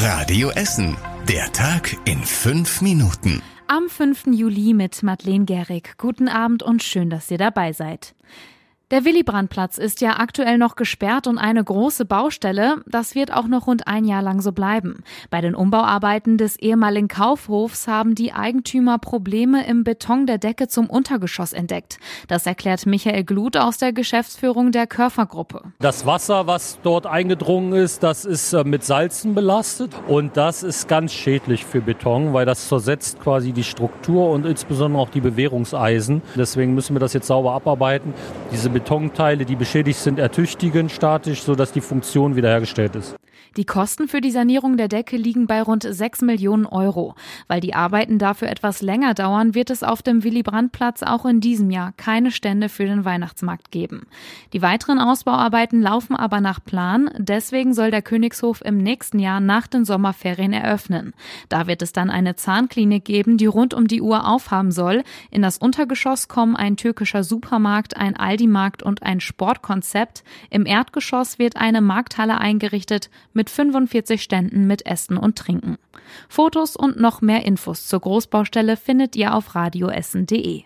Radio Essen. Der Tag in fünf Minuten. Am 5. Juli mit Madeleine Gehrig. Guten Abend und schön, dass ihr dabei seid. Der Willy-Brandt-Platz ist ja aktuell noch gesperrt und eine große Baustelle. Das wird auch noch rund ein Jahr lang so bleiben. Bei den Umbauarbeiten des ehemaligen Kaufhofs haben die Eigentümer Probleme im Beton der Decke zum Untergeschoss entdeckt. Das erklärt Michael Glut aus der Geschäftsführung der Körfergruppe. Das Wasser, was dort eingedrungen ist, das ist äh, mit Salzen belastet und das ist ganz schädlich für Beton, weil das zersetzt quasi die Struktur und insbesondere auch die Bewährungseisen. Deswegen müssen wir das jetzt sauber abarbeiten. Diese Betonteile, die beschädigt sind, ertüchtigen statisch, sodass die Funktion wiederhergestellt ist. Die Kosten für die Sanierung der Decke liegen bei rund 6 Millionen Euro. Weil die Arbeiten dafür etwas länger dauern, wird es auf dem Willy-Brandt-Platz auch in diesem Jahr keine Stände für den Weihnachtsmarkt geben. Die weiteren Ausbauarbeiten laufen aber nach Plan. Deswegen soll der Königshof im nächsten Jahr nach den Sommerferien eröffnen. Da wird es dann eine Zahnklinik geben, die rund um die Uhr aufhaben soll. In das Untergeschoss kommen ein türkischer Supermarkt, ein Aldi-Markt und ein Sportkonzept. Im Erdgeschoss wird eine Markthalle eingerichtet mit 45 Ständen mit Essen und Trinken. Fotos und noch mehr Infos zur Großbaustelle findet ihr auf radioessen.de.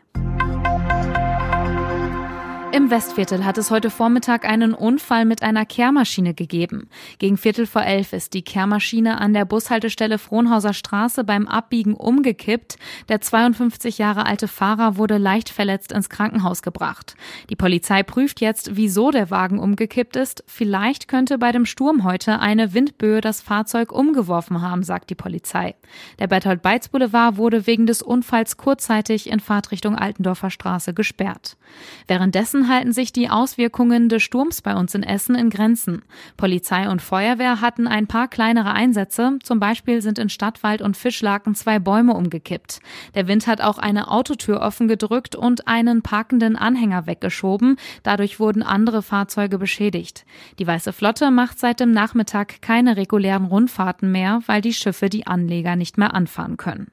Im Westviertel hat es heute Vormittag einen Unfall mit einer Kehrmaschine gegeben. Gegen Viertel vor elf ist die Kehrmaschine an der Bushaltestelle Frohnhauser Straße beim Abbiegen umgekippt. Der 52 Jahre alte Fahrer wurde leicht verletzt ins Krankenhaus gebracht. Die Polizei prüft jetzt, wieso der Wagen umgekippt ist. Vielleicht könnte bei dem Sturm heute eine Windböe das Fahrzeug umgeworfen haben, sagt die Polizei. Der Berthold-Beitz Boulevard wurde wegen des Unfalls kurzzeitig in Fahrtrichtung Altendorfer Straße gesperrt. Währenddessen halten sich die Auswirkungen des Sturms bei uns in Essen in Grenzen. Polizei und Feuerwehr hatten ein paar kleinere Einsätze. Zum Beispiel sind in Stadtwald und Fischlaken zwei Bäume umgekippt. Der Wind hat auch eine Autotür offen gedrückt und einen parkenden Anhänger weggeschoben. Dadurch wurden andere Fahrzeuge beschädigt. Die Weiße Flotte macht seit dem Nachmittag keine regulären Rundfahrten mehr, weil die Schiffe die Anleger nicht mehr anfahren können.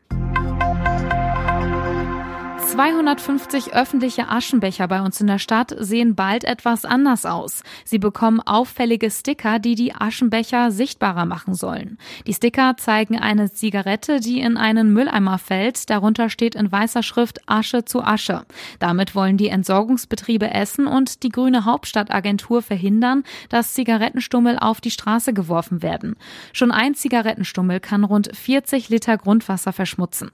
250 öffentliche Aschenbecher bei uns in der Stadt sehen bald etwas anders aus. Sie bekommen auffällige Sticker, die die Aschenbecher sichtbarer machen sollen. Die Sticker zeigen eine Zigarette, die in einen Mülleimer fällt. Darunter steht in weißer Schrift Asche zu Asche. Damit wollen die Entsorgungsbetriebe Essen und die Grüne Hauptstadtagentur verhindern, dass Zigarettenstummel auf die Straße geworfen werden. Schon ein Zigarettenstummel kann rund 40 Liter Grundwasser verschmutzen.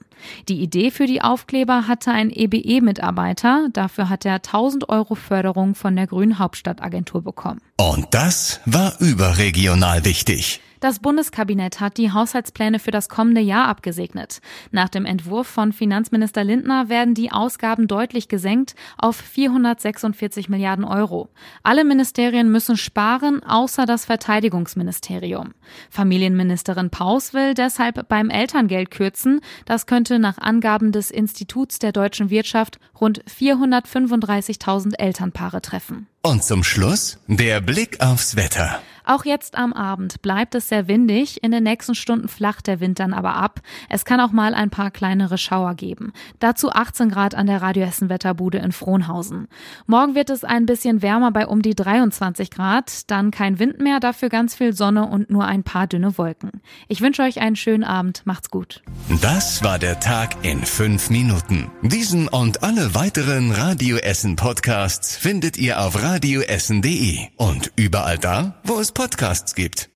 Die Idee für die Aufkleber hatte ein EBE-Mitarbeiter. Dafür hat er 1000 Euro Förderung von der Grünen Hauptstadtagentur bekommen. Und das war überregional wichtig. Das Bundeskabinett hat die Haushaltspläne für das kommende Jahr abgesegnet. Nach dem Entwurf von Finanzminister Lindner werden die Ausgaben deutlich gesenkt auf 446 Milliarden Euro. Alle Ministerien müssen sparen, außer das Verteidigungsministerium. Familienministerin Paus will deshalb beim Elterngeld kürzen. Das könnte nach Angaben des Instituts der deutschen Wirtschaft rund 435.000 Elternpaare treffen. Und zum Schluss der Blick aufs Wetter. Auch jetzt am Abend bleibt es sehr windig. In den nächsten Stunden flacht der Wind dann aber ab. Es kann auch mal ein paar kleinere Schauer geben. Dazu 18 Grad an der Radio Hessen Wetterbude in Frohnhausen. Morgen wird es ein bisschen wärmer bei um die 23 Grad. Dann kein Wind mehr, dafür ganz viel Sonne und nur ein paar dünne Wolken. Ich wünsche euch einen schönen Abend. Macht's gut. Das war der Tag in fünf Minuten. Diesen und alle weiteren Radio Essen Podcasts findet ihr auf radioessen.de und überall da, wo es Podcasts gibt.